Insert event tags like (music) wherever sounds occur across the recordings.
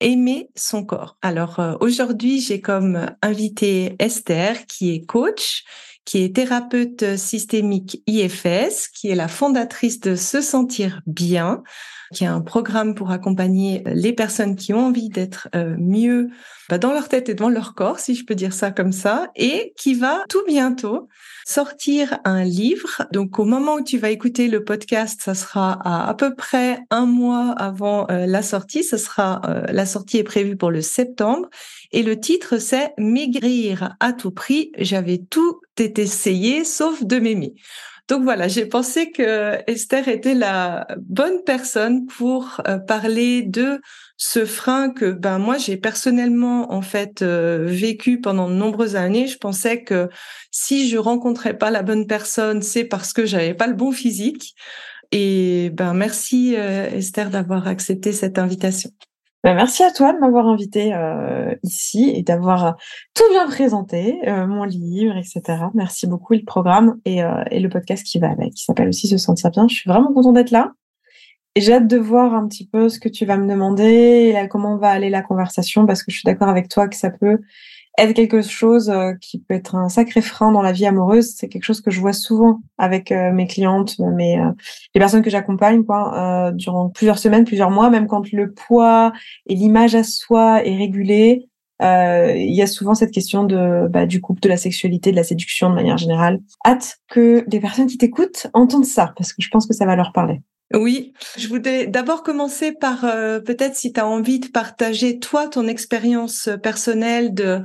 aimer son corps. Alors euh, aujourd'hui, j'ai comme invité Esther qui est coach, qui est thérapeute systémique IFS, qui est la fondatrice de Se sentir bien, qui est un programme pour accompagner les personnes qui ont envie d'être euh, mieux bah, dans leur tête et dans leur corps, si je peux dire ça comme ça, et qui va tout bientôt sortir un livre. Donc au moment où tu vas écouter le podcast, ça sera à peu près un mois avant euh, la sortie. Ce sera euh, la sortie est prévue pour le septembre et le titre c'est Maigrir à tout prix. J'avais tout essayé sauf de m'aimer. Donc voilà, j'ai pensé que Esther était la bonne personne pour euh, parler de ce frein que ben moi j'ai personnellement en fait euh, vécu pendant de nombreuses années. Je pensais que si je rencontrais pas la bonne personne, c'est parce que j'avais pas le bon physique. Et ben merci euh, Esther d'avoir accepté cette invitation. Ben, merci à toi de m'avoir invité euh, ici et d'avoir tout bien présenté, euh, mon livre, etc. Merci beaucoup, le programme et, euh, et le podcast qui va avec, qui s'appelle aussi Se sentir bien. Je suis vraiment contente d'être là. Et j'ai hâte de voir un petit peu ce que tu vas me demander et comment va aller la conversation parce que je suis d'accord avec toi que ça peut être quelque chose euh, qui peut être un sacré frein dans la vie amoureuse? C'est quelque chose que je vois souvent avec euh, mes clientes, mes euh, les personnes que j'accompagne quoi, durant plusieurs semaines, plusieurs mois, même quand le poids et l'image à soi est régulé. Il y a souvent cette question de bah, du couple, de la sexualité, de la séduction de manière générale. Hâte que les personnes qui t'écoutent entendent ça parce que je pense que ça va leur parler. Oui, je voudrais d'abord commencer par euh, peut-être si tu as envie de partager toi ton expérience personnelle de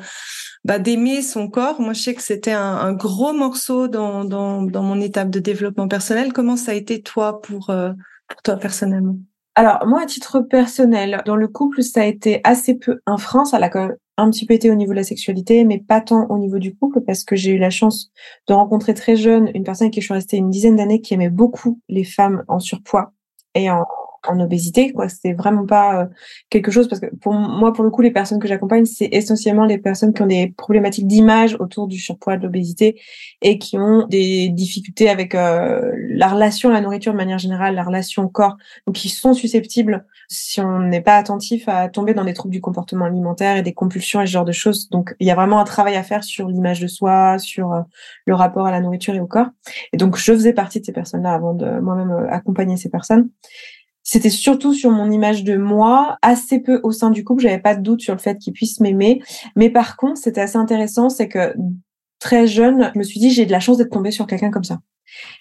bah, d'aimer son corps. Moi, je sais que c'était un, gros morceau dans, dans, dans mon étape de développement personnel. Comment ça a été toi pour euh, pour toi personnellement? Alors moi, à titre personnel, dans le couple, ça a été assez peu un frein. Ça l'a quand même un petit peu été au niveau de la sexualité, mais pas tant au niveau du couple, parce que j'ai eu la chance de rencontrer très jeune une personne qui je suis restée une dizaine d'années qui aimait beaucoup les femmes en surpoids et en, en obésité quoi. C'était vraiment pas euh, quelque chose parce que pour moi pour le coup les personnes que j'accompagne c'est essentiellement les personnes qui ont des problématiques d'image autour du surpoids de l'obésité et qui ont des difficultés avec euh, la relation à la nourriture de manière générale la relation au corps donc qui sont susceptibles si on n'est pas attentif à tomber dans des troubles du comportement alimentaire et des compulsions et ce genre de choses. Donc il y a vraiment un travail à faire sur l'image de soi sur euh, le rapport à la nourriture et au corps. Et donc je faisais partie de ces personnes là avant de moi-même accompagner ces personnes c'était surtout sur mon image de moi, assez peu au sein du couple. J'avais pas de doute sur le fait qu'il puisse m'aimer. Mais par contre, c'était assez intéressant, c'est que très jeune, je me suis dit, j'ai de la chance d'être tombée sur quelqu'un comme ça.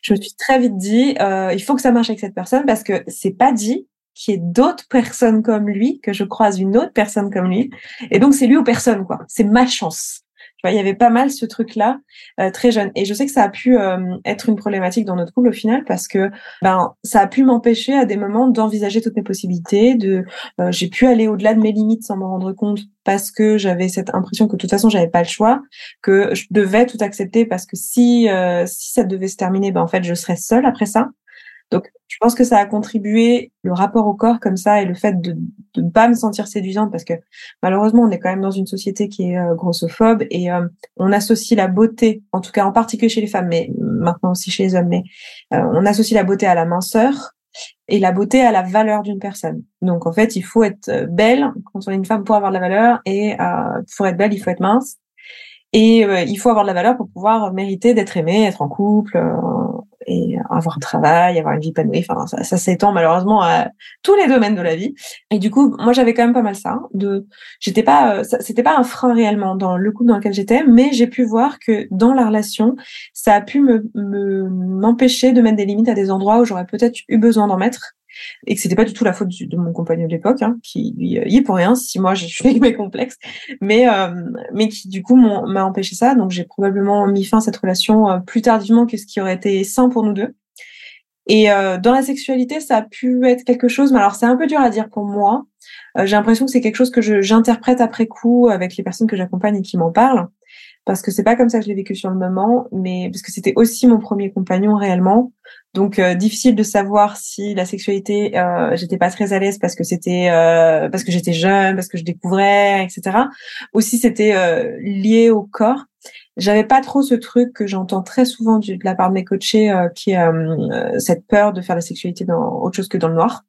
Je me suis très vite dit, euh, il faut que ça marche avec cette personne parce que c'est pas dit qu'il y ait d'autres personnes comme lui, que je croise une autre personne comme lui. Et donc, c'est lui ou personne, quoi. C'est ma chance il y avait pas mal ce truc-là euh, très jeune. Et je sais que ça a pu euh, être une problématique dans notre couple au final parce que ben ça a pu m'empêcher à des moments d'envisager toutes mes possibilités. De euh, j'ai pu aller au-delà de mes limites sans m'en rendre compte parce que j'avais cette impression que de toute façon j'avais pas le choix, que je devais tout accepter parce que si si ça devait se terminer, ben en fait je serais seule après ça. Donc, je pense que ça a contribué le rapport au corps comme ça et le fait de ne pas me sentir séduisante parce que malheureusement, on est quand même dans une société qui est euh, grossophobe et euh, on associe la beauté, en tout cas en particulier chez les femmes, mais maintenant aussi chez les hommes, mais euh, on associe la beauté à la minceur et la beauté à la valeur d'une personne. Donc en fait, il faut être belle quand on est une femme pour avoir de la valeur et pour être belle, il faut être mince. Et il faut avoir de la valeur pour pouvoir mériter d'être aimé, être en couple, et avoir un travail, avoir une vie épanouie. Enfin, ça, s'étend malheureusement à tous les domaines de la vie. Et du coup, moi, j'avais quand même pas mal ça. De, j'étais pas, euh, c'était pas un frein réellement dans le couple dans lequel j'étais, mais j'ai pu voir que dans la relation, ça a pu me m'empêcher de mettre des limites à des endroits où j'aurais peut-être eu besoin d'en mettre et que c'était pas du tout la faute de mon compagnon de l'époque, hein, qui lui y est pour rien si moi je suis mes complexes, mais euh, mais qui du coup m'a empêché ça. Donc j'ai probablement mis fin à cette relation euh, plus tardivement que ce qui aurait été sain pour nous deux. Et euh, dans la sexualité, ça a pu être quelque chose, mais alors c'est un peu dur à dire pour moi. j'ai l'impression que c'est quelque chose que j'interprète après coup avec les personnes que j'accompagne et qui m'en parlent parce que c'est pas comme ça que je l'ai vécu sur le moment, mais parce que c'était aussi mon premier compagnon réellement. Donc euh, difficile de savoir si la sexualité, euh, j'étais pas très à l'aise parce que c'était euh, parce que j'étais jeune, parce que je découvrais, etc. Ou si c'était euh, lié au corps. J'avais pas trop ce truc que j'entends très souvent de la part de mes coachés, qui est cette peur de faire la sexualité dans autre chose que dans le noir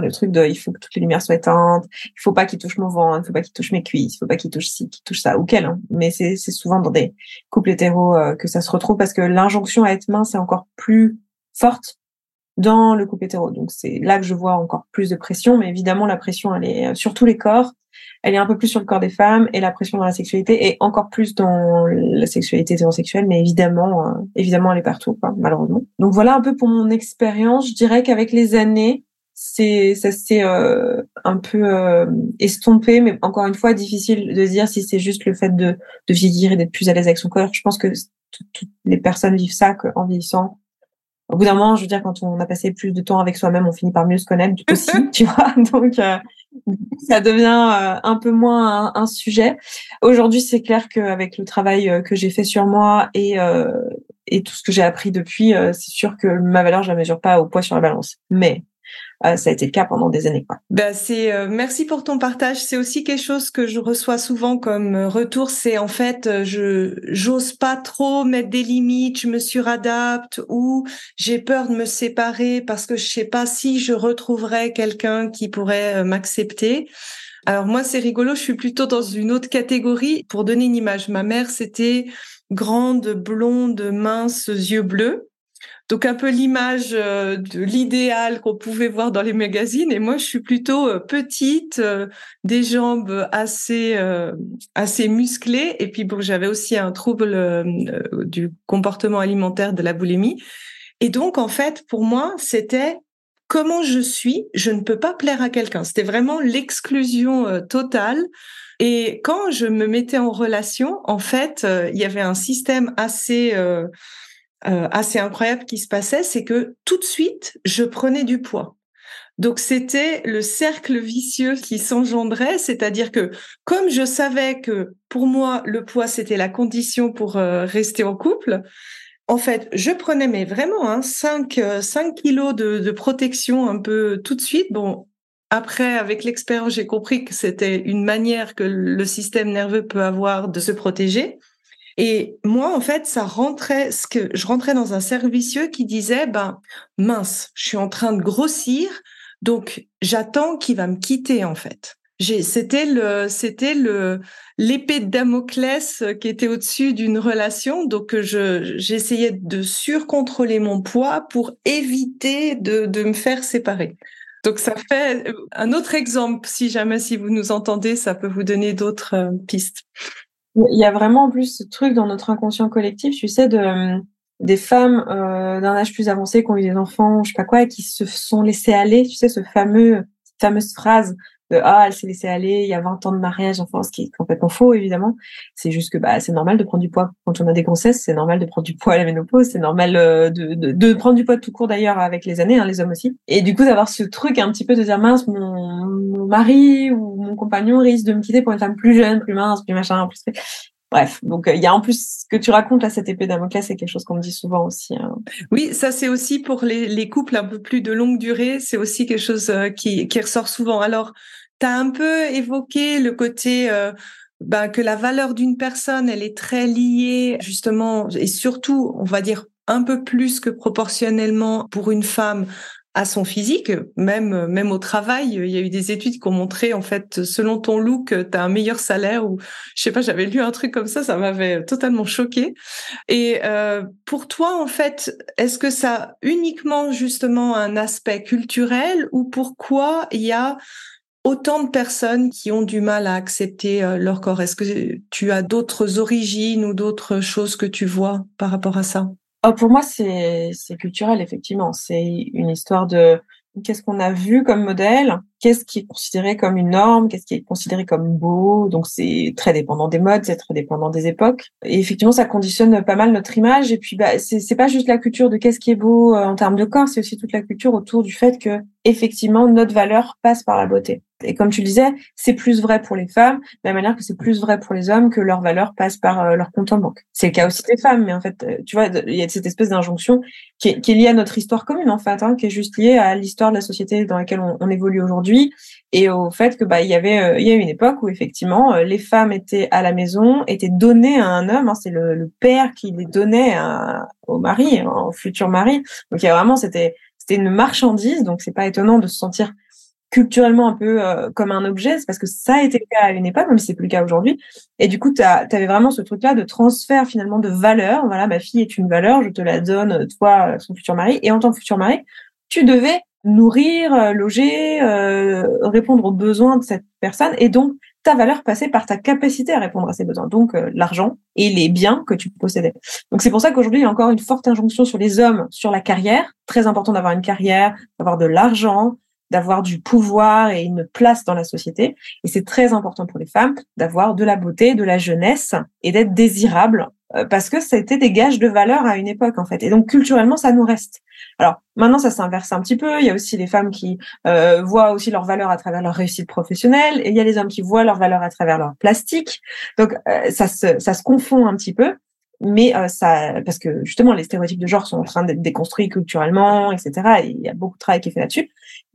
le truc de il faut que toutes les lumières soient éteintes, il faut pas qu'il touche mon ventre, il faut pas qu'il touche mes cuisses, il faut pas qu'il touche ci, qu'il touche ça, ou quel. Hein. Mais c'est souvent dans des couples hétéros euh, que ça se retrouve parce que l'injonction à être mince est encore plus forte dans le couple hétéro. Donc c'est là que je vois encore plus de pression, mais évidemment la pression elle est sur tous les corps, elle est un peu plus sur le corps des femmes et la pression dans la sexualité est encore plus dans la sexualité hétérosexuelle, mais évidemment, euh, évidemment elle est partout, malheureusement. Donc voilà un peu pour mon expérience. Je dirais qu'avec les années, c'est ça s'est euh, un peu euh, estompé, mais encore une fois difficile de dire si c'est juste le fait de, de vieillir et d'être plus à l'aise avec son corps. Je pense que toutes les personnes vivent ça en vieillissant. Au bout d'un moment, je veux dire, quand on a passé plus de temps avec soi-même, on finit par mieux se connaître (laughs) aussi, tu vois. Donc euh, ça devient euh, un peu moins un, sujet. Aujourd'hui, c'est clair qu'avec le travail que j'ai fait sur moi et et tout ce que j'ai appris depuis, c'est sûr que ma valeur, je la mesure pas au poids sur la balance. Mais euh, ça a été le cas pendant des années. Quoi. Ben c'est euh, merci pour ton partage. C'est aussi quelque chose que je reçois souvent comme euh, retour. C'est en fait, je j'ose pas trop mettre des limites, je me suradapte ou j'ai peur de me séparer parce que je sais pas si je retrouverai quelqu'un qui pourrait m'accepter. Alors moi, c'est rigolo. Je suis plutôt dans une autre catégorie. Pour donner une image, ma mère, c'était grande, blonde, mince, yeux bleus. Donc un peu l'image euh, de l'idéal qu'on pouvait voir dans les magazines. Et moi, je suis plutôt euh, petite, euh, des jambes assez assez musclées. Et puis bon, j'avais aussi un trouble du comportement alimentaire de la boulimie. Et donc en fait, pour moi, c'était comment je suis, je ne peux pas plaire à quelqu'un. C'était vraiment l'exclusion totale. Et quand je me mettais en relation, en fait, il y avait un système assez euh, assez incroyable qui se passait, c'est que tout de suite, je prenais du poids. Donc c'était le cercle vicieux qui s'engendrait, c'est-à-dire que comme je savais que pour moi le poids c'était la condition pour euh, rester en couple, en fait je prenais mais vraiment hein, 5, 5 euh, kilos de, de, protection un peu tout de suite. Bon après avec l'expérience j'ai compris que c'était une manière que le système nerveux peut avoir de se protéger. Et moi, en fait, ça rentrait, ce que je rentrais dans un cercle vicieux qui disait, ben, mince, je suis en train de grossir, donc j'attends qu'il va me quitter, en fait. C'était le, c'était le, l'épée de Damoclès qui était au-dessus d'une relation. Donc, je, j'essayais de surcontrôler mon poids pour éviter de, de me faire séparer. Donc, ça fait un autre exemple. Si jamais, si vous nous entendez, ça peut vous donner d'autres euh, pistes. Il y a vraiment en plus ce truc dans notre inconscient collectif, tu sais, de euh, des femmes euh, d'un âge plus avancé qui ont eu des enfants, je sais pas quoi, et qui se sont laissées aller, tu sais, ce fameux, cette fameuse phrase ah elle s'est laissée aller il y a 20 ans de mariage enfin ce qui est complètement faux évidemment. C'est juste que bah c'est normal de prendre du poids. Quand on a des grossesses c'est normal de prendre du poids à la ménopause c'est normal euh, de, de, prendre du poids tout court d'ailleurs avec les années hein, les hommes aussi. Et du coup d'avoir ce truc un petit peu de dire mince mon, mon mari ou mon compagnon risque de me quitter pour une femme plus jeune plus mince plus machin plus Bref, donc euh, il y a en plus ce que tu racontes là, cette épée Damoclès, c'est quelque chose qu'on me dit souvent aussi. Hein. Oui, ça c'est aussi pour les, les, couples un peu plus de longue durée, c'est aussi quelque chose euh, qui, ressort souvent. Alors, tu as un peu évoqué le côté euh, bah, que la valeur d'une personne, elle est très liée justement, et surtout, on va dire un peu plus que proportionnellement pour une femme à son physique, même même au travail. Il y a eu des études qui ont montré en fait, selon ton look, tu as un meilleur salaire ou je sais pas, j'avais lu un truc comme ça, ça m'avait totalement choqué. Et euh, pour toi, en fait, est-ce que ça uniquement justement un aspect culturel ou pourquoi il y a autant de personnes qui ont du mal à accepter euh, leur corps? Est-ce que tu as d'autres origines ou d'autres choses que tu vois par rapport à ça? Oh, pour moi, c'est culturel, effectivement. C'est une histoire de qu'est-ce qu'on a vu comme modèle, qu'est-ce qui est considéré comme une norme, qu'est-ce qui est considéré comme beau. Donc, c'est très dépendant des modes, c'est très dépendant des époques. Et effectivement, ça conditionne pas mal notre image. Et puis, bah, c'est pas juste la culture de qu'est-ce qui est beau euh, en termes de corps, c'est aussi toute la culture autour du fait que, effectivement, notre valeur passe par la beauté. Et comme tu le disais, c'est plus vrai pour les femmes, de la manière que c'est plus vrai pour les hommes que leur valeur passe par euh, leur compte en banque. C'est le cas aussi des femmes, mais en fait, euh, tu vois, il y a cette espèce d'injonction qui est, liée à notre histoire commune, en fait, hein, qui est juste liée à l'histoire de la société dans laquelle on évolue aujourd'hui et au fait que bah il y avait euh, il y a une époque où effectivement les femmes étaient à la maison, étaient données à un homme, hein, c'est le, père qui les donnait au mari, hein, au futur mari. Donc il y a vraiment c'était c'était une marchandise, donc c'est pas étonnant de se sentir culturellement un peu euh, comme un objet, c'est parce que ça a été le cas à une époque, même si c'est plus le cas aujourd'hui. Et du coup, tu avais vraiment ce truc-là de transfert finalement de valeur. Voilà, ma fille est une valeur, je te la donne, toi, son futur mari. Et en tant que futur mari, tu devais nourrir, euh, loger, euh, répondre aux besoins de cette personne. Et donc, ta valeur passait par ta capacité à répondre à ces besoins, donc l'argent et les biens que tu possédais. Donc c'est pour ça qu'aujourd'hui, il y a encore une forte injonction sur les hommes, sur la carrière. Très important d'avoir une carrière, d'avoir de l'argent, d'avoir du pouvoir et une place dans la société. Et c'est très important pour les femmes d'avoir de la beauté, de la jeunesse et d'être désirable euh, parce que c'était des gages de valeur à une époque en fait. Et donc culturellement, ça nous reste. Alors maintenant, ça s'inverse un petit peu. Il y a aussi les femmes qui euh, voient aussi leur valeur à travers leur réussite professionnelle, et il y a les hommes qui voient leur valeur à travers leur plastique. Donc euh, ça se ça se confond un petit peu mais ça parce que justement les stéréotypes de genre sont en train d'être déconstruits culturellement etc et il y a beaucoup de travail qui est fait là-dessus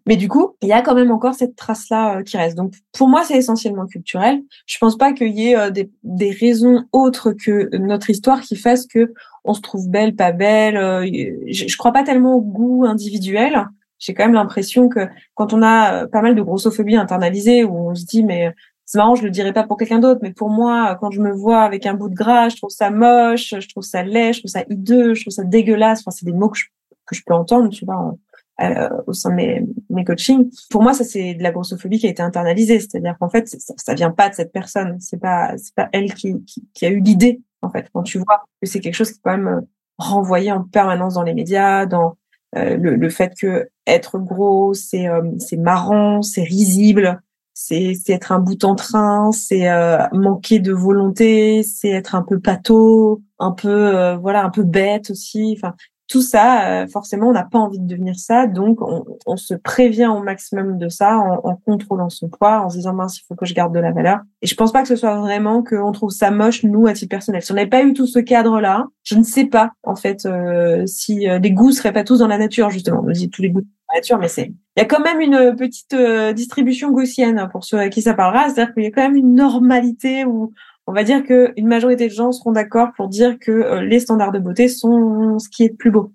mais du coup, il y a quand même encore cette trace-là euh, qui reste. Donc, pour moi, c'est essentiellement culturel. Je pense pas qu'il y ait euh, des, des, raisons autres que notre histoire qui fassent que on se trouve belle, pas belle. Euh, je, je crois pas tellement au goût individuel. J'ai quand même l'impression que quand on a pas mal de grossophobie internalisée, où on se dit mais c'est marrant, je le dirais pas pour quelqu'un d'autre, mais pour moi, quand je me vois avec un bout de gras, je trouve ça moche, je trouve ça laid, je trouve ça hideux, je trouve ça dégueulasse. Enfin, c'est des mots que je, que je peux entendre, tu vois, euh, au sein de mes, mes coachings. Pour moi, ça c'est de la grossophobie qui a été internalisée, c'est-à-dire qu'en fait, ça, ça vient pas de cette personne, c'est pas c'est pas elle qui, qui, qui a eu l'idée en fait. Quand tu vois que c'est quelque chose qui est quand même euh, renvoyé en permanence dans les médias, dans euh, le, le, fait que être gros, c'est euh, c'est marrant, c'est risible, c'est c'est être un bout en train, c'est manquer de volonté, c'est être un peu pâteau, un peu voilà un peu bête aussi. Enfin, tout ça, euh, forcément, on n'a pas envie de devenir ça, donc on, se prévient au maximum de ça en, contrôlant son poids, en se disant mince, il faut que je garde de la valeur. Et je pense pas que ce soit vraiment qu'on trouve ça moche nous à titre personnel. Si on n'avait pas eu tout ce cadre-là, je ne sais pas en fait euh, si euh, les goûts seraient pas tous dans la nature justement. On dit tous les goûts dans la nature, mais c'est il y a quand même une petite distribution gaussienne pour ceux à qui ça parlera, c'est-à-dire qu'il y a quand même une normalité où on va dire qu'une majorité de gens seront d'accord pour dire que euh, les standards de beauté sont ce qui est le plus beau.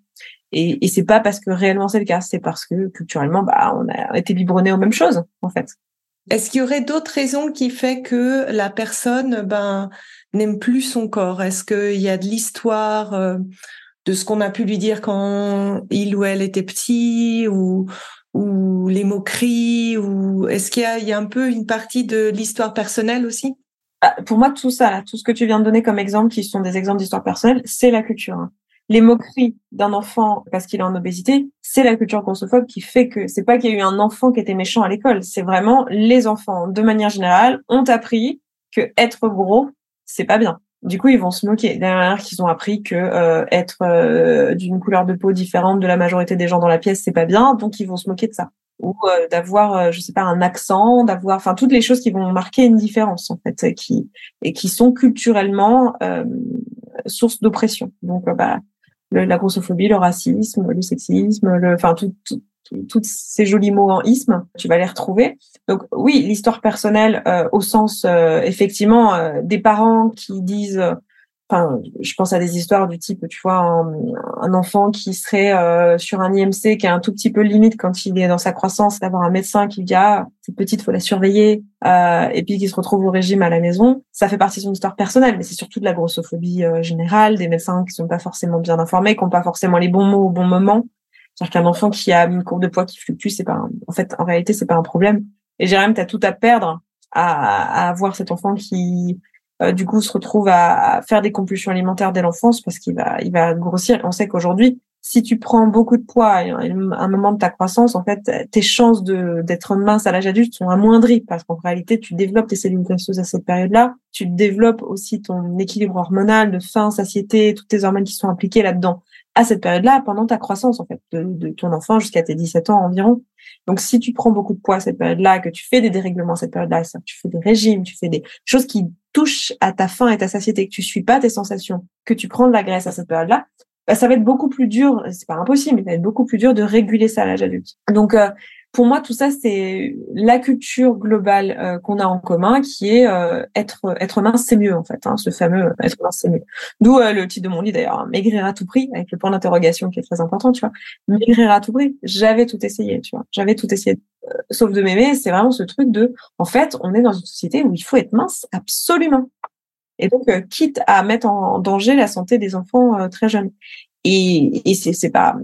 Et, et c'est pas parce que réellement c'est le cas, c'est parce que culturellement, bah, on a été biberonnés aux mêmes choses, en fait. Est-ce qu'il y aurait d'autres raisons qui fait que la personne, ben, n'aime plus son corps? Est-ce qu'il y a de l'histoire euh, de ce qu'on a pu lui dire quand il ou elle était petit ou ou les moqueries ou est-ce qu'il y a, un peu une partie de l'histoire personnelle aussi? Pour moi, tout ça, tout ce que tu viens de donner comme exemple, qui sont des exemples d'histoire personnelle, c'est la culture. Hein. Les moqueries d'un enfant parce qu'il est en obésité, c'est la culture grossophobe qui fait que c'est pas qu'il y a eu un enfant qui était méchant à l'école, c'est vraiment les enfants, de manière générale, ont appris que être gros, c'est pas bien. Du coup, ils vont se moquer. Derrière, qu'ils ont appris que euh, euh, d'une couleur de peau différente de la majorité des gens dans la pièce, c'est pas bien, donc ils vont se moquer de ça ou euh, d'avoir euh, je sais pas un accent d'avoir enfin toutes les choses qui vont marquer une différence en fait qui et qui sont culturellement euh, source d'oppression donc euh, bah la grossophobie le racisme le sexisme enfin tout, tout, tous ces jolis mots en isme, tu vas les retrouver. Donc oui, l'histoire personnelle au sens effectivement des parents qui disent je pense à des histoires du type, tu vois, un, enfant qui serait euh, sur un IMC qui est un tout petit peu limite quand il est dans sa croissance, d'avoir un médecin qui dit ah cette petite faut la surveiller, euh, et puis qui se retrouve au régime à la maison, ça fait partie de son histoire personnelle, mais c'est surtout de la grossophobie euh, générale, des médecins qui sont pas forcément bien informés, qui ont pas forcément les bons mots au bon moment. C'est-à-dire qu'un enfant qui a une courbe de poids qui fluctue, c'est pas, en fait, en réalité, c'est pas un problème. Et Jérém, t'as tout à perdre à avoir cet enfant qui euh, du coup se retrouve à, faire des compulsions alimentaires dès l'enfance parce qu'il va il va grossir. On sait qu'aujourd'hui, si tu prends beaucoup de poids à un moment de ta croissance, en fait, tes chances de d'être mince à l'âge adulte sont amoindries parce qu'en réalité, tu développes tes cellules graisseuses à cette période-là. Tu développes aussi ton équilibre hormonal de faim, satiété, toutes tes hormones qui sont impliquées là-dedans à cette période-là pendant ta croissance en fait de, ton enfant jusqu'à tes 17 ans environ. Donc si tu prends beaucoup de poids à cette période-là, que tu fais des dérèglements à cette période-là, tu fais des régimes, tu fais des choses qui touchent à ta faim et ta satiété, que tu suis pas tes sensations, que tu prends de la graisse à cette période-là, bah, ça va être beaucoup plus dur, c'est pas impossible, mais ça va être beaucoup plus dur de réguler ça à l'âge adulte. Donc euh, pour moi, tout ça, c'est la culture globale euh, qu'on a en commun, qui est euh, être être mince, c'est mieux en fait. Hein, ce fameux être mince, c'est mieux. D'où euh, le titre de mon livre d'ailleurs, maigrir à tout prix, avec le point d'interrogation qui est très important, tu vois. Maigrir à tout prix. J'avais tout essayé, tu vois. J'avais tout essayé, sauf de m'aimer. C'est vraiment ce truc de, en fait, on est dans une société où il faut être mince absolument. Et donc, quitte à mettre en danger la santé des enfants très jeunes. Et, et c'est, pas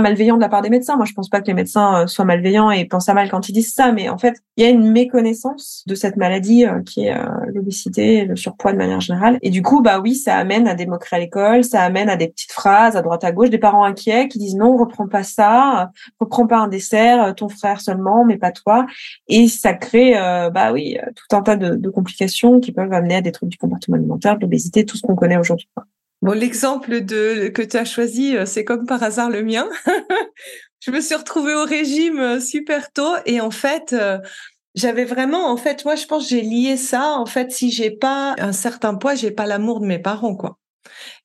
malveillant de la part des médecins. Moi, je pense pas que les médecins euh, soient malveillants et pensent à mal quand ils disent ça, mais en fait, il y a une méconnaissance de cette maladie euh, qui est euh, l'obésité, le surpoids de manière générale. Et du coup, bah oui, ça amène à des moqueries à l'école, ça amène à des petites phrases à droite à gauche, des parents inquiets qui disent non, reprends pas ça, reprends pas un dessert, ton frère seulement, mais pas toi. Et ça crée, bah oui, tout un tas de, de complications qui peuvent amener à des troubles du comportement alimentaire, de l'obésité, tout ce qu'on connaît aujourd'hui. Bon, l'exemple que tu as choisi, euh, c'est comme par hasard le mien. (laughs) je me suis retrouvée au régime euh, super tôt et en fait, euh, j'avais vraiment, en fait, moi, je pense, j'ai lié ça. En fait, si j'ai pas un certain poids, j'ai pas l'amour de mes parents, quoi.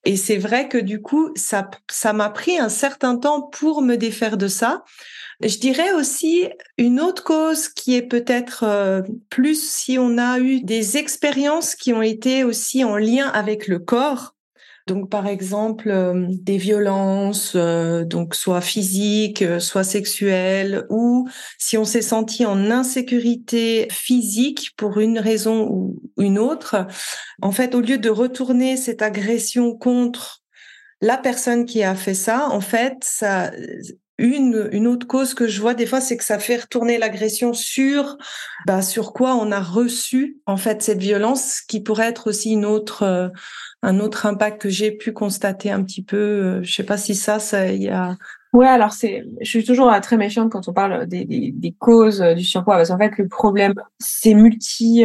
Et c'est vrai que du coup, ça, ça m'a pris un certain temps pour me défaire de ça. Je dirais aussi une autre cause qui est peut-être plus si on a eu des expériences qui ont été aussi en lien avec le corps donc, par exemple, euh, des violences, euh, donc soit physiques, euh, soit sexuelles, ou si on s'est senti en insécurité physique pour une raison ou une autre, en fait, au lieu de retourner cette agression contre la personne qui a fait ça, en fait, ça, une, une autre cause que je vois des fois, c'est que ça fait retourner l'agression sur, bah, sur quoi on a reçu en fait cette violence, qui pourrait être aussi une autre, un autre impact que j'ai pu constater un petit peu. Euh, je sais pas si ça, ça y a. Ouais, alors c'est, je suis toujours euh, très méfiante quand on parle des, des, des causes euh, du surpoids parce qu'en fait le problème c'est multi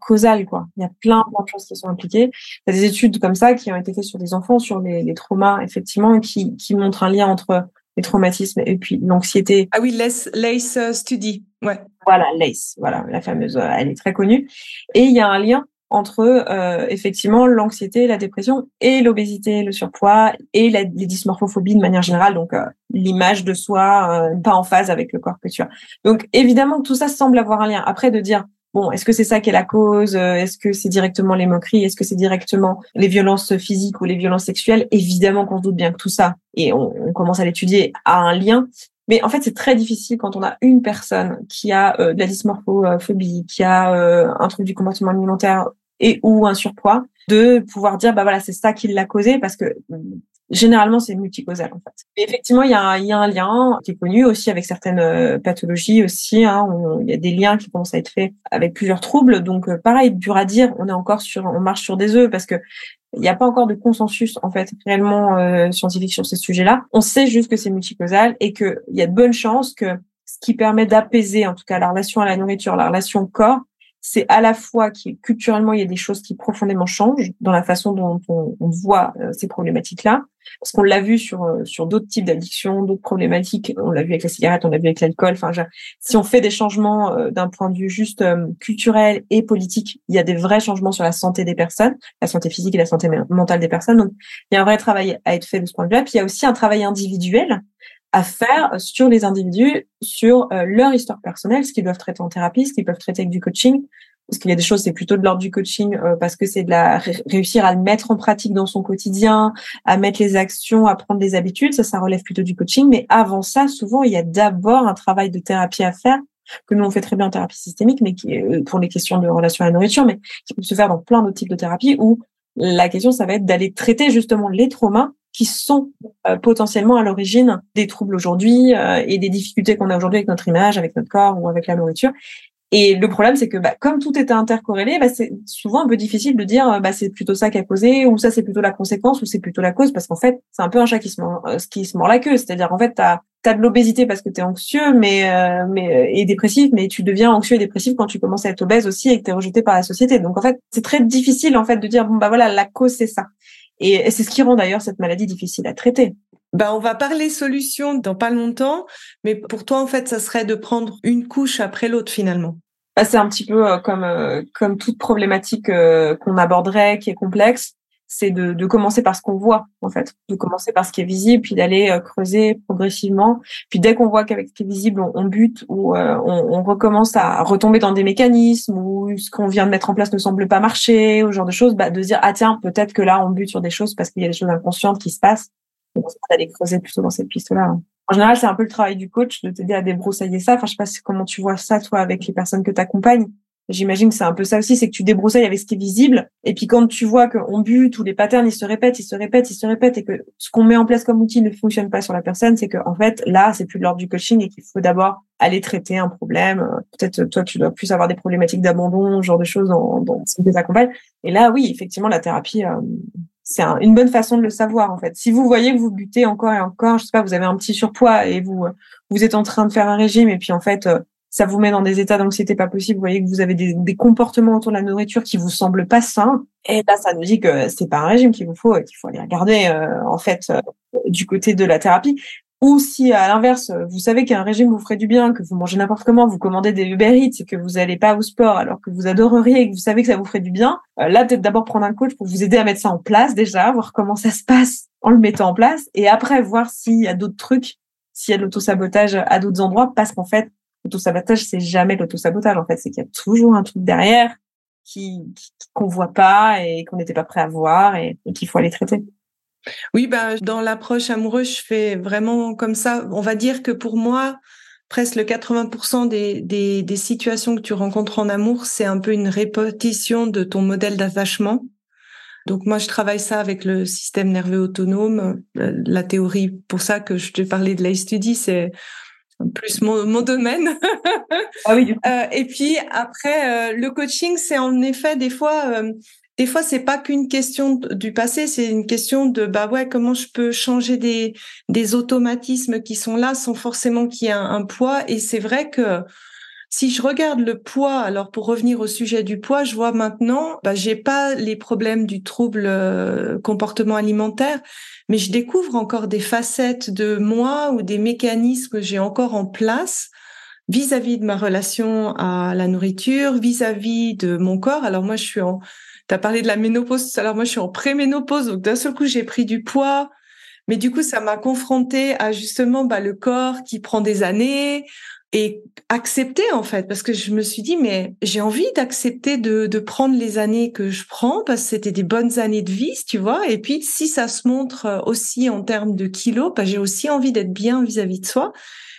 causal quoi. Il y a plein, plein de choses qui sont impliquées. Il y a des études comme ça qui ont été faites sur des enfants sur les, les traumas effectivement qui qui montrent un lien entre les traumatismes et puis l'anxiété. Ah oui, LACE, LACE Study, ouais. Voilà, LACE, voilà, la fameuse, elle est très connue. Et il y a un lien entre euh, effectivement l'anxiété, la dépression et l'obésité, le surpoids et la, les dysmorphophobies de manière générale, donc euh, l'image de soi euh, pas en phase avec le corps que tu as. Donc évidemment tout ça semble avoir un lien. Après de dire bon est-ce que c'est ça qui est la cause, est-ce que c'est directement les moqueries, est-ce que c'est directement les violences physiques ou les violences sexuelles? Évidemment qu'on se doute bien que tout ça et on, commence à l'étudier a un lien. Mais en fait, c'est très difficile quand on a une personne qui a de la dysmorphophobie, qui a un trouble du comportement alimentaire et ou un surpoids, de pouvoir dire bah voilà c'est ça qui l'a causé parce que généralement c'est multicausal en fait. Et effectivement il y a un, il y a un lien qui est connu aussi avec certaines euh, pathologies aussi. Hein, il y a des liens qui commencent à être faits avec plusieurs troubles. Donc euh, pareil dur à dire. On est encore sur on marche sur des œufs parce que il n'y a pas encore de consensus en fait réellement euh, scientifique sur ces sujets-là. On sait juste que c'est multicausal et qu'il y a de bonnes chances que ce qui permet d'apaiser en tout cas la relation à la nourriture, la relation au corps, c'est à la fois qui culturellement il y a des choses qui profondément changent dans la façon dont on, voit euh, ces problématiques-là, parce qu'on l'a vu sur euh, sur d'autres types d'addictions, d'autres problématiques. On l'a vu avec la cigarette, on l'a vu avec l'alcool. Enfin, si on fait des changements euh, d'un point de vue juste culturel et politique, il y a des vrais changements sur la santé des personnes, la santé physique et la santé mentale des personnes. Donc, il y a un vrai travail à être fait de ce point de vue-là. Puis il y a aussi un travail individuel à faire sur les individus, sur euh, leur histoire personnelle, ce qu'ils doivent traiter en thérapie, ce qu'ils peuvent traiter avec du coaching, parce qu'il y a des choses, c'est plutôt de l'ordre du coaching, euh, parce que c'est de la réussir à le mettre en pratique dans son quotidien, à mettre les actions, à prendre des habitudes. Ça, ça relève plutôt du coaching. Mais avant ça, souvent, il y a d'abord un travail de thérapie à faire que nous on fait très bien en thérapie systémique, mais qui est pour les questions de relation à la nourriture, mais qui peut se faire dans plein d'autres types de thérapies où la question ça va être d'aller traiter justement les traumas qui sont euh, potentiellement à l'origine des troubles aujourd'hui euh, et des difficultés qu'on a aujourd'hui avec notre image, avec notre corps ou avec la nourriture. Et le problème, c'est que bah, comme tout est intercorrélé, bah, c'est souvent un peu difficile de dire euh, bah, c'est plutôt ça qui a causé, ou ça c'est plutôt la conséquence, ou c'est plutôt la cause, parce qu'en fait, c'est un peu un chat qui se mord, qui se mord la queue. C'est-à-dire, en fait, tu as, de l'obésité parce que tu es anxieux mais, mais, et dépressif, mais tu deviens anxieux et dépressif quand tu commences à être obèse aussi et que tu es rejeté par la société. Donc, en fait, c'est très difficile en fait de dire, bon, bah voilà, la cause, c'est ça. Et, c'est ce qui rend d'ailleurs cette maladie difficile à traiter. Ben, on va parler solutions dans pas longtemps, mais pour toi, en fait, ça serait de prendre une couche après l'autre finalement. Bah, c'est un petit peu euh, comme, euh, comme toute problématique euh, qu'on aborderait, qui est complexe c'est de, de, commencer par ce qu'on voit en fait, de commencer par ce qui est visible, puis d'aller euh, creuser progressivement. Puis dès qu'on voit qu'avec ce qui est visible, on, bute ou euh, on, on, recommence à retomber dans des mécanismes ou ce qu'on vient de mettre en place ne semble pas marcher, ou ce genre de choses, bah, de dire ah tiens peut-être que là on bute sur des choses parce qu'il y a des choses inconscientes qui se passent. Donc d'aller creuser plutôt dans cette piste-là. Hein. En général, c'est un peu le travail du coach de t'aider à débroussailler ça. Enfin, je sais pas comment tu vois ça toi avec les personnes que tu accompagnes. J'imagine que c'est un peu ça aussi, c'est que tu débroussailles avec ce qui est visible. Et puis quand tu vois qu'on bute ou les patterns, ils se répètent, ils se répètent, ils se répètent, et que ce qu'on met en place comme outil ne fonctionne pas sur la personne, c'est que en fait là, c'est plus de l'ordre du coaching et qu'il faut d'abord aller traiter un problème. Peut-être toi, tu dois plus avoir des problématiques d'abandon, ce genre de choses dans, dans ce qui. Et là, oui, effectivement, la thérapie. Euh, c'est une bonne façon de le savoir en fait. Si vous voyez que vous butez encore et encore, je sais pas, vous avez un petit surpoids et vous vous êtes en train de faire un régime et puis en fait euh, ça vous met dans des états d'anxiété pas possible. Vous voyez que vous avez des, comportements autour de la nourriture qui vous semblent pas sains. Et là, ça nous dit que c'est pas un régime qu'il vous faut qu'il faut aller regarder euh, en fait euh, du côté de la thérapie. Ou si à l'inverse, vous savez qu'un régime vous ferait du bien, que vous mangez n'importe comment, vous commandez des Uber Eats et que vous n'allez pas au sport alors que vous adoreriez et que vous savez que ça vous ferait du bien, euh, là peut-être d'abord prendre un coach pour vous aider à mettre ça en place déjà, voir comment ça se passe en le mettant en place et après voir s'il y a d'autres trucs, s'il y a de l'autosabotage à d'autres endroits parce qu'en fait L'autosabotage, c'est jamais l'autosabotage, en fait. C'est qu'il y a toujours un truc derrière qui, qu'on voit pas et qu'on n'était pas prêt à voir et, qu'il faut aller traiter. Oui, bah, dans l'approche amoureuse, je fais vraiment comme ça. On va dire que pour moi, presque le 80% des, des, situations que tu rencontres en amour, c'est un peu une répétition de ton modèle d'attachement. Donc moi, je travaille ça avec le système nerveux autonome. La théorie, pour ça que je te parlais de l'AIStudy, c'est plus mon, mon domaine. (laughs) ah oui. Euh, et puis après, euh, le coaching, c'est en effet des fois, euh, des fois c'est pas qu'une question du passé, c'est une question de bah ouais comment je peux changer des des automatismes qui sont là sans forcément qu'il y ait un, poids. Et c'est vrai que si je regarde le poids, alors pour revenir au sujet du poids, je vois maintenant, bah, j'ai pas les problèmes du trouble euh, comportement alimentaire, mais je découvre encore des facettes de moi ou des mécanismes que j'ai encore en place vis-à-vis de ma relation à la nourriture, vis-à-vis de mon corps. Alors moi, je suis en, tu as parlé de la ménopause, alors moi, je suis en pré-ménopause, donc d'un seul coup, j'ai pris du poids. Mais du coup, ça m'a confronté à justement bah, le corps qui prend des années, et accepter en fait parce que je me suis dit mais j'ai envie d'accepter de, de prendre les années que je prends parce que c'était des bonnes années de vie tu vois. Et puis si ça se montre euh, aussi en termes de kilos bah, j'ai aussi envie d'être bien vis-à-vis de soi.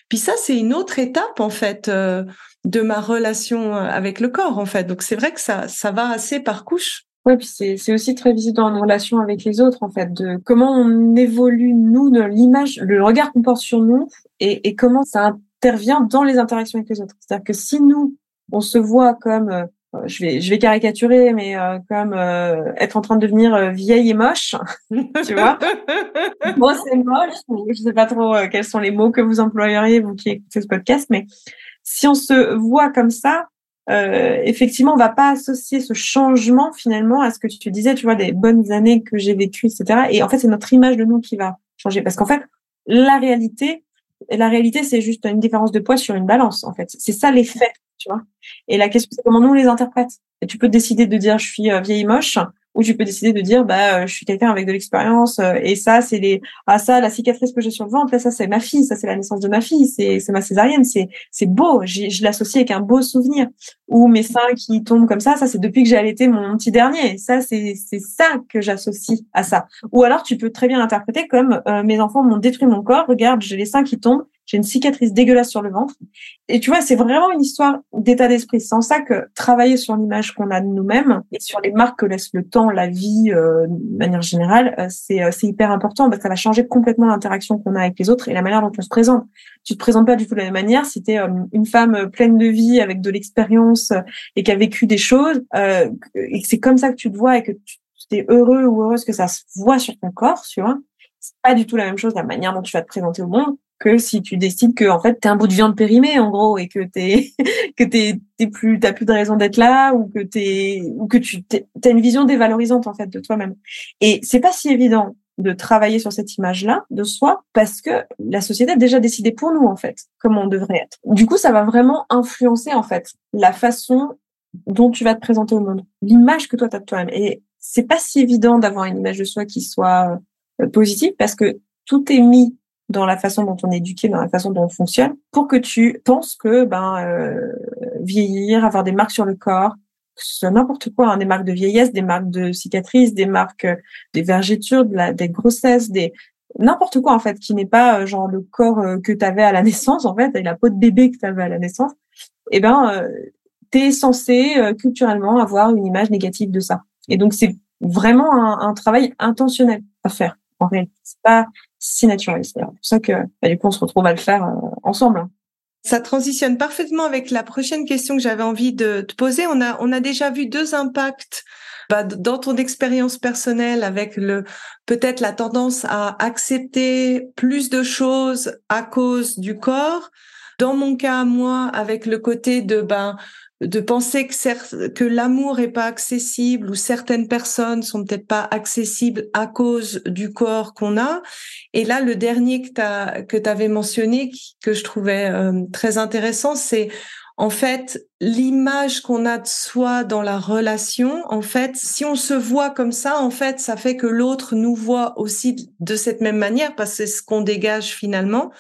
Puis ça c'est une autre étape en fait euh, de ma relation euh, avec le corps en fait. Donc c'est vrai que ça ça va assez par couche. Oui, puis c'est, aussi très visible dans nos relations avec les autres, en fait, de comment on évolue, nous, l'image, le regard qu'on porte sur nous et, et comment ça intervient dans les interactions avec les autres. C'est-à-dire que si nous, on se voit comme, euh, je vais, je vais caricaturer, mais euh, comme euh, être en train de devenir vieille et moche, (laughs) tu vois. (laughs) Moi, c'est moche. Je sais pas trop quels sont les mots que vous employeriez, vous qui écoutez ce podcast, mais si on se voit comme ça, effectivement, on va pas associer ce changement finalement à ce que tu disais, tu vois, des bonnes années que j'ai vécues, etc. Et en fait, c'est notre image de nous qui va changer, parce qu'en fait, la réalité, la réalité, c'est juste une différence de poids sur une balance, en fait. C'est ça les faits, tu vois. Et la question, c'est comment nous on les interprète. Et tu peux décider de dire je suis euh, vieille moche, ou tu peux décider de dire bah je suis quelqu'un avec de l'expérience et ça c'est les ah ça la cicatrice que j'ai sur le ventre ça c'est ma fille ça c'est la naissance de ma fille c'est c'est ma césarienne c'est c'est beau je l'associe avec un beau souvenir. Ou mes seins qui tombent comme ça ça c'est depuis que j'ai allaité mon petit dernier. Ça c'est c'est ça que j'associe à ça. Ou alors tu peux très bien l'interpréter comme mes enfants m'ont détruit mon corps regarde j'ai les seins qui tombent j'ai une cicatrice dégueulasse sur le ventre. Et tu vois, c'est vraiment une histoire d'état d'esprit. Sans ça que travailler sur l'image qu'on a de nous-mêmes et sur les marques que laisse le temps, la vie, euh, de manière générale, euh, c'est euh, c'est hyper important que ça va changer complètement l'interaction qu'on a avec les autres et la manière dont on se présente. Tu te présentes pas du tout de la même manière si tu es une femme pleine de vie, avec de l'expérience et qui a vécu des choses, et que c'est comme ça que tu te vois et que tu es heureux ou heureuse que ça se voit sur ton corps, tu vois. C'est pas du tout la même chose la manière dont tu vas te présenter au monde que si tu décides que en fait t'es un bout de viande périmée en gros et que t'es (laughs) que t'es t'es plus t'as plus de raison d'être là ou que t'es ou que tu t'as une vision dévalorisante en fait de toi-même et c'est pas si évident de travailler sur cette image-là de soi parce que la société a déjà décidé pour nous en fait comment on devrait être. Du coup, ça va vraiment influencer en fait la façon dont tu vas te présenter au monde, l'image que toi tu as de toi-même. Et c'est pas si évident d'avoir une image de soi qui soit euh, positive parce que tout est mis dans la façon dont on est éduqué, dans la façon dont on fonctionne, pour que tu penses que ben euh, vieillir, avoir des marques sur le corps, que ce soit n'importe quoi, hein, des marques de vieillesse, des marques de cicatrices, des marques euh, des vergetures, de la, des grossesses, des n'importe quoi en fait, qui n'est pas euh, genre le corps que tu avais à la naissance en fait, et la peau de bébé que tu avais à la naissance, eh ben euh, tu es censé culturellement avoir une image négative de ça. Et donc c'est vraiment un, un travail intentionnel à faire en réalité. C'est pas si naturel. C'est pour ça que bah, du coup on se retrouve à le faire euh, ensemble. Ça transitionne parfaitement avec la prochaine question que j'avais envie de te poser. On a on a déjà vu deux impacts bah, dans ton expérience personnelle avec le peut-être la tendance à accepter plus de choses à cause du corps. Dans mon cas, moi, avec le côté de ben de penser que, l'amour est pas accessible ou certaines personnes sont peut-être pas accessibles à cause du corps qu'on a. Et là, le dernier que tu que avais mentionné, que je trouvais euh, très intéressant, c'est en fait l'image qu'on a de soi dans la relation. En fait, si on se voit comme ça, en fait, ça fait que l'autre nous voit aussi de cette même manière parce que c'est ce qu'on dégage finalement.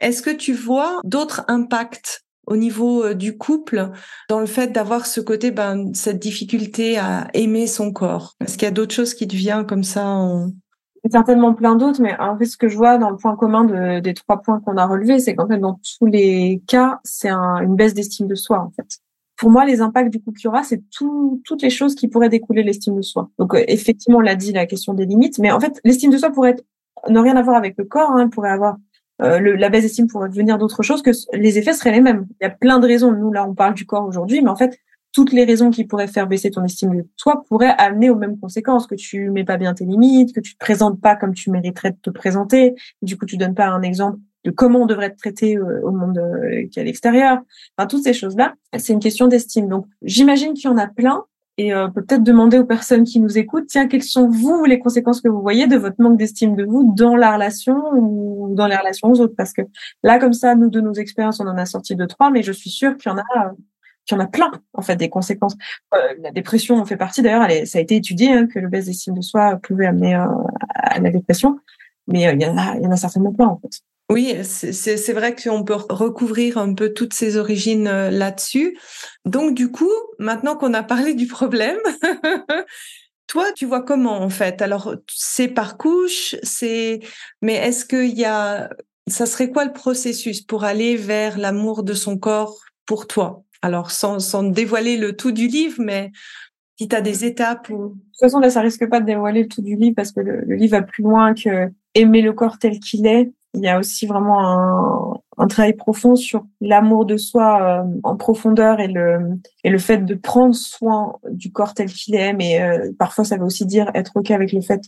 Est-ce que tu vois d'autres impacts au niveau euh, du couple dans le fait d'avoir ce côté, ben, cette difficulté à aimer son corps Est-ce qu'il y a d'autres choses qui te viennent comme ça en... Certainement plein d'autres, mais en fait, ce que je vois dans le point commun de, des trois points qu'on a relevés, c'est qu'en fait, dans tous les cas, c'est une baisse d'estime de soi, en fait. Pour moi, les impacts du couple qu'il y aura, c'est tout, toutes les choses qui pourraient découler l'estime de soi. Donc, euh, effectivement, on l'a dit, la question des limites, mais en fait, l'estime de soi pourrait être, ne rien avoir avec le corps, hein, pourrait avoir euh, le, la baisse d'estime pourrait devenir d'autres choses, que les effets seraient les mêmes. Il y a plein de raisons. Nous, là, on parle du corps aujourd'hui, mais en fait, toutes les raisons qui pourraient faire baisser ton estime de toi pourraient amener aux mêmes conséquences, que tu mets pas bien tes limites, que tu te présentes pas comme tu mériterais de te présenter, du coup tu donnes pas un exemple de comment on devrait te traiter euh, au monde euh, qui est à l'extérieur. Enfin, toutes ces choses-là, c'est une question d'estime. Donc, j'imagine qu'il y en a plein et euh, peut-être demander aux personnes qui nous écoutent, tiens, quelles sont vous les conséquences que vous voyez de votre manque d'estime de vous dans la relation ou dans les relations aux autres? Parce que là, comme ça, nous, de nos expériences, on en a sorti deux, trois, mais je suis sûre qu'il y en a, qu'il y en a plein, en fait, des conséquences. Euh, la dépression en fait partie, d'ailleurs, ça a été étudié hein, que le baisse d'estime de soi pouvait amener euh, à la dépression, mais il y en a, il y en a certainement plein, en fait. Oui, c'est vrai qu'on peut recouvrir un peu toutes ces origines euh, là-dessus. Donc du coup, maintenant qu'on a parlé du problème, (laughs) toi, tu vois comment en fait? Alors c'est par couche, c'est mais est-ce qu'il y a ça serait quoi le processus pour aller vers l'amour de son corps pour toi? Alors sans, sans dévoiler le tout du livre, mais si tu as des étapes ou... De toute façon, là, ça risque pas de dévoiler le tout du livre parce que le, le livre va plus loin que aimer le corps tel qu'il est il y a aussi vraiment un, un travail profond sur l'amour de soi euh, en profondeur et le et le fait de prendre soin du corps tel qu'il est mais euh, parfois ça veut aussi dire être ok avec le fait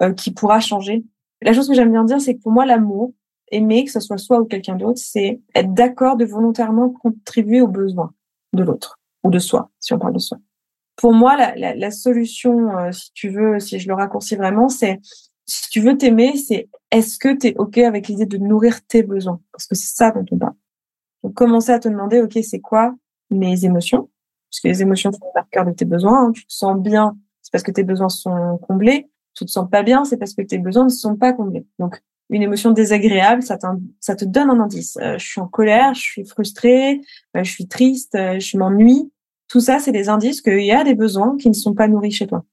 euh, qu'il pourra changer. La chose que j'aime bien dire c'est que pour moi l'amour aimer que ce soit soi ou quelqu'un d'autre c'est être d'accord de volontairement contribuer aux besoins de l'autre ou de soi si on parle de soi. Pour moi la, la, la solution si tu veux si je le raccourcis vraiment c'est si tu veux t'aimer, c'est est-ce que tu es OK avec l'idée de nourrir tes besoins? Parce que c'est ça dont on parle. Donc, commencer à te demander, OK, c'est quoi mes émotions? Parce que les émotions font cœur de tes besoins. Hein. Tu te sens bien c'est parce que tes besoins sont comblés. Tu te sens pas bien, c'est parce que tes besoins ne sont pas comblés. Donc, une émotion désagréable, ça, ça te donne un indice. Euh, je suis en colère, je suis frustrée, euh, je suis triste, euh, je m'ennuie. Tout ça, c'est des indices qu'il y a des besoins qui ne sont pas nourris chez toi.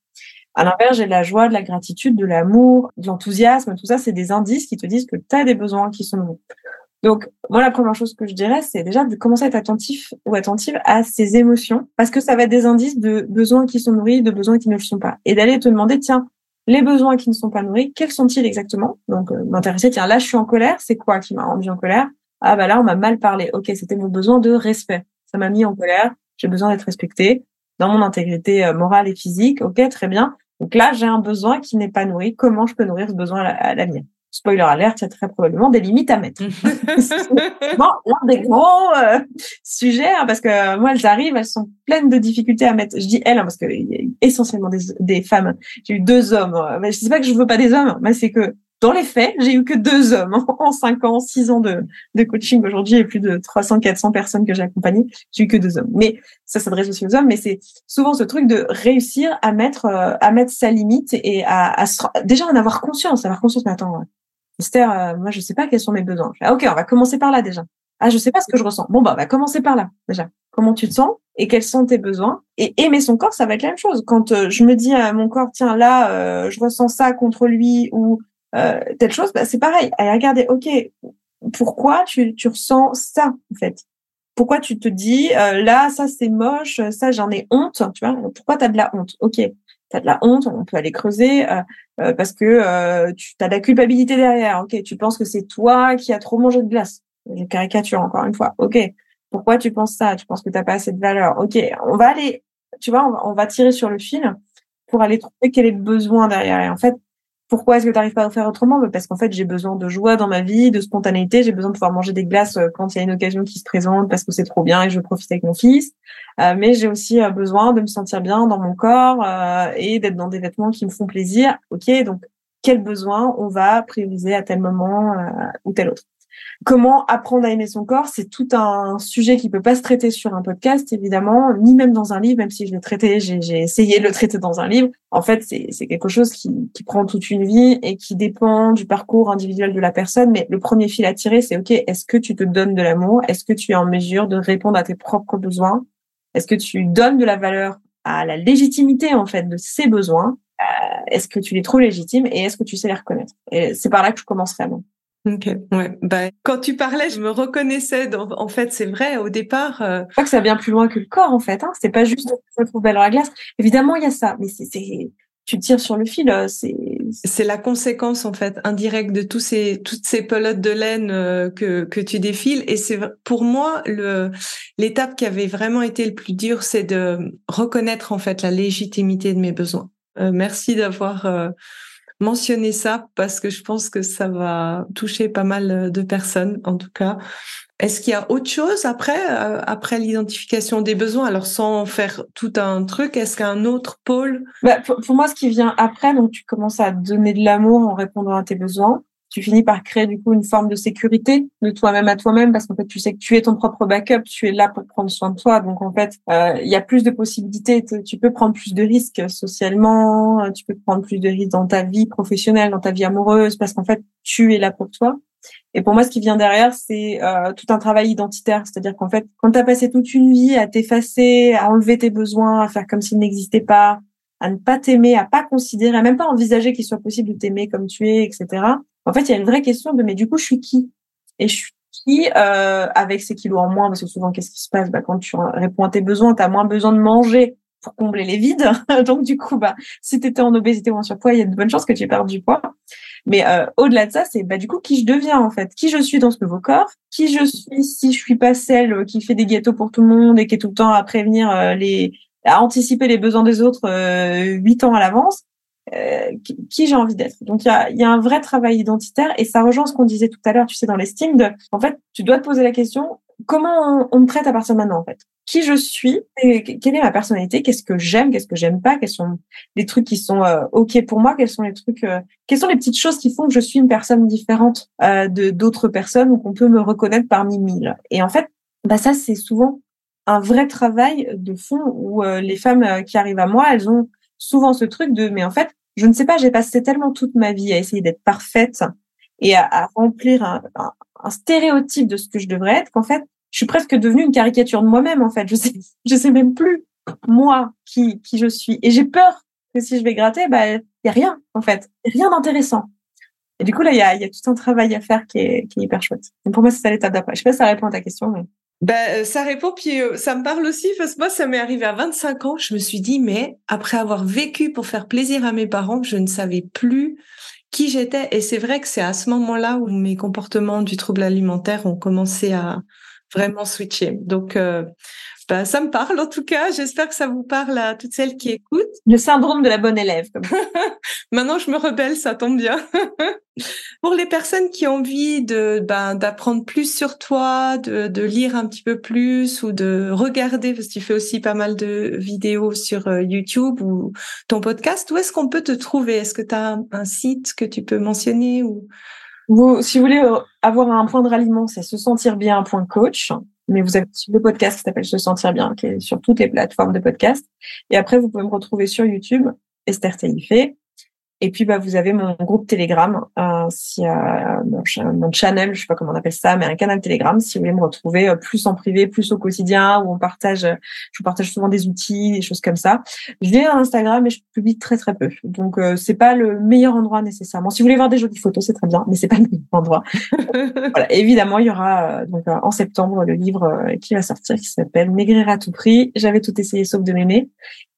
À l'inverse, j'ai de la joie, de la gratitude, de l'amour, de l'enthousiasme. Tout ça, c'est des indices qui te disent que tu as des besoins qui sont nourris. Donc, moi, la première chose que je dirais, c'est déjà de commencer à être attentif ou attentive à ces émotions, parce que ça va être des indices de besoins qui sont nourris, de besoins qui ne le sont pas. Et d'aller te demander, tiens, les besoins qui ne sont pas nourris, quels sont-ils exactement? Donc, euh, m'intéresser, tiens, là, je suis en colère, c'est quoi qui m'a rendu en colère? Ah, bah là, on m'a mal parlé. Ok, c'était mon besoin de respect. Ça m'a mis en colère, j'ai besoin d'être respecté dans mon intégrité euh, morale et physique. Ok, très bien. Donc là, j'ai un besoin qui n'est pas nourri. Comment je peux nourrir ce besoin à l'avenir? Spoiler alert, il y a très probablement des limites à mettre. (laughs) bon, l'un des gros euh, sujets, hein, parce que moi, elles arrivent, elles sont pleines de difficultés à mettre. Je dis elles, hein, parce que y a essentiellement des, des femmes. J'ai eu deux hommes. Mais je sais pas que je veux pas des hommes, mais c'est que dans les faits, j'ai eu que deux hommes (laughs) en cinq ans, six ans de, de coaching. Aujourd'hui, a plus de 300, 400 personnes que j'ai accompagnées. J'ai eu que deux hommes. Mais ça s'adresse aussi aux hommes. Mais c'est souvent ce truc de réussir à mettre, euh, à mettre sa limite et à, à, déjà en avoir conscience, avoir conscience. Mais attends, Esther, euh, moi, je sais pas quels sont mes besoins. ok, on va commencer par là déjà. Ah, je sais pas ce que je ressens. Bon, bah, on va commencer par là déjà. Comment tu te sens et quels sont tes besoins? Et aimer son corps, ça va être la même chose. Quand euh, je me dis à mon corps, tiens, là, euh, je ressens ça contre lui ou telle chose, bah, c'est pareil. Allez, regardez, ok, pourquoi tu, tu ressens ça en fait? Pourquoi tu te dis, là, ça c'est moche, ça j'en ai honte, tu vois? Pourquoi tu as de la honte? Ok, tu as de la honte, on peut aller creuser euh, euh, parce que euh, tu as de la culpabilité derrière. Ok, tu penses que c'est toi qui as trop mangé de glace. Je caricature encore une fois. Ok, pourquoi tu penses ça? Tu penses que tu n'as pas assez de valeur? Ok, on va aller, tu vois, on va, on va tirer sur le fil pour aller trouver quel est le besoin derrière. Et en fait, pourquoi est-ce que tu n'arrives pas à faire autrement? Bah, Parce qu'en fait, j'ai besoin de joie dans ma vie, de spontanéité. J'ai besoin de pouvoir manger des glaces euh, quand il y a une occasion qui se présente parce que c'est trop bien et je veux profiter avec mon fils. Euh, mais j'ai aussi euh, besoin de me sentir bien dans mon corps et d'être dans des vêtements qui me font plaisir. Ok, donc quel besoin on va prioriser à tel moment ou tel autre? Comment apprendre à aimer son corps C'est tout un sujet qui peut pas se traiter sur un podcast, évidemment, ni même dans un livre, même si je l'ai traité, j'ai essayé de le traiter dans un livre. En fait, c'est quelque chose qui, prend toute une vie et qui dépend du parcours individuel de la personne. Mais le premier fil à tirer, c'est OK, est-ce que tu te donnes de l'amour? Est-ce que tu es en mesure de répondre à tes propres besoins? Est-ce que tu donnes de la valeur à la légitimité, en fait, de ces besoins? Euh, Est-ce que tu les trouves légitimes et est-ce que tu sais les reconnaître? Et c'est par là que je commencerai moi. Ok, ouais. Bah, quand tu parlais, je me reconnaissais. Dans, en fait, c'est vrai. Au départ, euh... je crois que ça vient plus loin que le corps, en fait. Hein. C'est pas juste se trouver dans la glace. Évidemment, il y a ça, mais c'est, tu tires sur le fil. Euh, c'est c'est la conséquence en fait indirecte de tous ces toutes ces pelotes de laine euh, que que tu défiles. Et c'est pour moi le l'étape qui avait vraiment été le plus dur, c'est de reconnaître en fait la légitimité de mes besoins. Euh, merci d'avoir mentionner ça parce que je pense que ça va toucher pas mal de personnes, en tout cas. Est-ce qu'il y a autre chose après, euh, après l'identification des besoins? Alors, sans faire tout un truc, est-ce qu'il y a un autre pôle? Bah, pour, pour, moi, ce qui vient après, donc tu commences à donner de l'amour en répondant à tes besoins tu finis par créer du coup une forme de sécurité de toi-même à toi-même parce qu'en fait tu sais que tu es ton propre backup, tu es là pour prendre soin de toi. Donc en fait, euh, il y a plus de possibilités. Tu peux prendre plus de risques socialement, euh, tu peux prendre plus de risques dans ta vie professionnelle, dans ta vie amoureuse parce qu'en fait tu es là pour toi. Et pour moi, ce qui vient derrière, c'est euh, tout un travail identitaire. C'est-à-dire qu'en fait, quand tu as passé toute une vie à t'effacer, à enlever tes besoins, à faire comme s'ils n'existaient pas, à ne pas t'aimer, à pas considérer, à même pas envisager qu'il soit possible de t'aimer comme tu es, etc. En fait, il y a une vraie question de mais du coup, je suis qui? Et je suis qui euh, avec ces kilos en moins? Parce que souvent, qu'est-ce qui se passe? Bah, Quand tu réponds à tes besoins, tu as moins besoin de manger pour combler les vides. (laughs) Donc, du coup, bah, si tu étais en obésité ou en surpoids, il y a de bonnes chances que tu perdes du poids. Mais euh, au-delà de ça, c'est bah, du coup qui je deviens en fait, qui je suis dans ce nouveau corps, qui je suis si je suis pas celle qui fait des gâteaux pour tout le monde et qui est tout le temps à prévenir euh, les, à anticiper les besoins des autres huit ans à l'avance? Euh, qui, j'ai envie d'être. Donc il y a, y a, un vrai travail identitaire et ça rejoint ce qu'on disait tout à l'heure, tu sais, dans l'estime. De, en fait, tu dois te poser la question comment on, me traite à partir de maintenant en fait? Qui je suis et quelle est ma personnalité? Qu'est-ce que j'aime? Qu'est-ce que j'aime pas? Quels sont les trucs qui sont euh, ok pour moi? Quels sont les trucs euh, Quelles sont les petites choses qui font que je suis une personne différente de d'autres personnes ou qu'on peut me reconnaître parmi mille? Et en fait, bah ça c'est souvent un vrai travail de fond où les femmes qui arrivent à moi, elles ont souvent ce truc de, mais en fait, je ne sais pas, j'ai passé tellement toute ma vie à essayer d'être parfaite et à, remplir un, stéréotype de ce que je devrais être qu'en fait, je suis presque devenue une caricature de moi-même, en fait. Je sais, (laughs) je sais même plus, moi, qui, qui je suis. Et j'ai peur que si je vais gratter, bah, y a rien, en fait. rien d'intéressant. Et du coup, là, il y a, y a, tout un travail à faire qui est, qui est hyper chouette. Donc pour moi, c'est ça l'étape d'après. Je sais pas si ça répond à ta question, mais. Ben, ça répond, puis euh, ça me parle aussi, parce que moi, ça m'est arrivé à 25 ans. Je me suis dit, mais après avoir vécu pour faire plaisir à mes parents, je ne savais plus qui j'étais. Et c'est vrai que c'est à ce moment-là où mes comportements du trouble alimentaire ont commencé à vraiment switcher. Donc, euh, bah, ça me parle en tout cas. J'espère que ça vous parle à toutes celles qui écoutent. Le syndrome de la bonne élève. (laughs) Maintenant, je me rebelle, ça tombe bien. (laughs) Pour les personnes qui ont envie de ben, d'apprendre plus sur toi, de, de, lire un petit peu plus ou de regarder, parce que tu fais aussi pas mal de vidéos sur euh, YouTube ou ton podcast, où est-ce qu'on peut te trouver? Est-ce que tu as un, site que tu peux mentionner ou vous, si vous voulez euh, avoir un point de ralliement, c'est se sentir bien un point coach mais vous avez le podcast qui s'appelle Se sentir bien, qui est sur toutes les plateformes de podcast. Et après, vous pouvez me retrouver sur YouTube, Esther Taïfé. Et puis, bah, vous avez mon groupe Telegram, euh, si, euh, mon, channel, je sais pas comment on appelle ça, mais un canal Telegram, si vous voulez me retrouver euh, plus en privé, plus au quotidien, où on partage, je vous partage souvent des outils, des choses comme ça. J'ai un Instagram, mais je publie très très peu. Donc, euh, c'est pas le meilleur endroit nécessairement. Si vous voulez voir des jolies photos, c'est très bien, mais c'est pas le meilleur endroit. (laughs) voilà. Évidemment, il y aura euh, donc en septembre le livre qui va sortir, qui s'appelle Maigrir à tout prix. J'avais tout essayé sauf de m'aimer,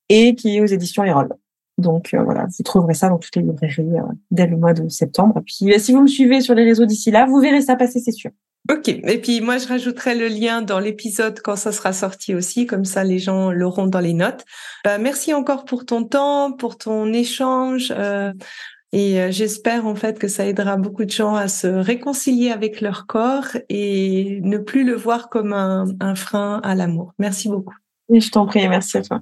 et qui est aux éditions Erol. Donc euh, voilà, vous trouverez ça dans toutes les librairies euh, dès le mois de septembre. Et puis euh, si vous me suivez sur les réseaux d'ici là, vous verrez ça passer, c'est sûr. Ok. Et puis moi, je rajouterai le lien dans l'épisode quand ça sera sorti aussi, comme ça les gens l'auront dans les notes. Bah, merci encore pour ton temps, pour ton échange. et j'espère en fait que ça aidera beaucoup de gens à se réconcilier avec leur corps et ne plus le voir comme un, un frein à l'amour. Merci beaucoup. Et je t'en prie, merci à toi.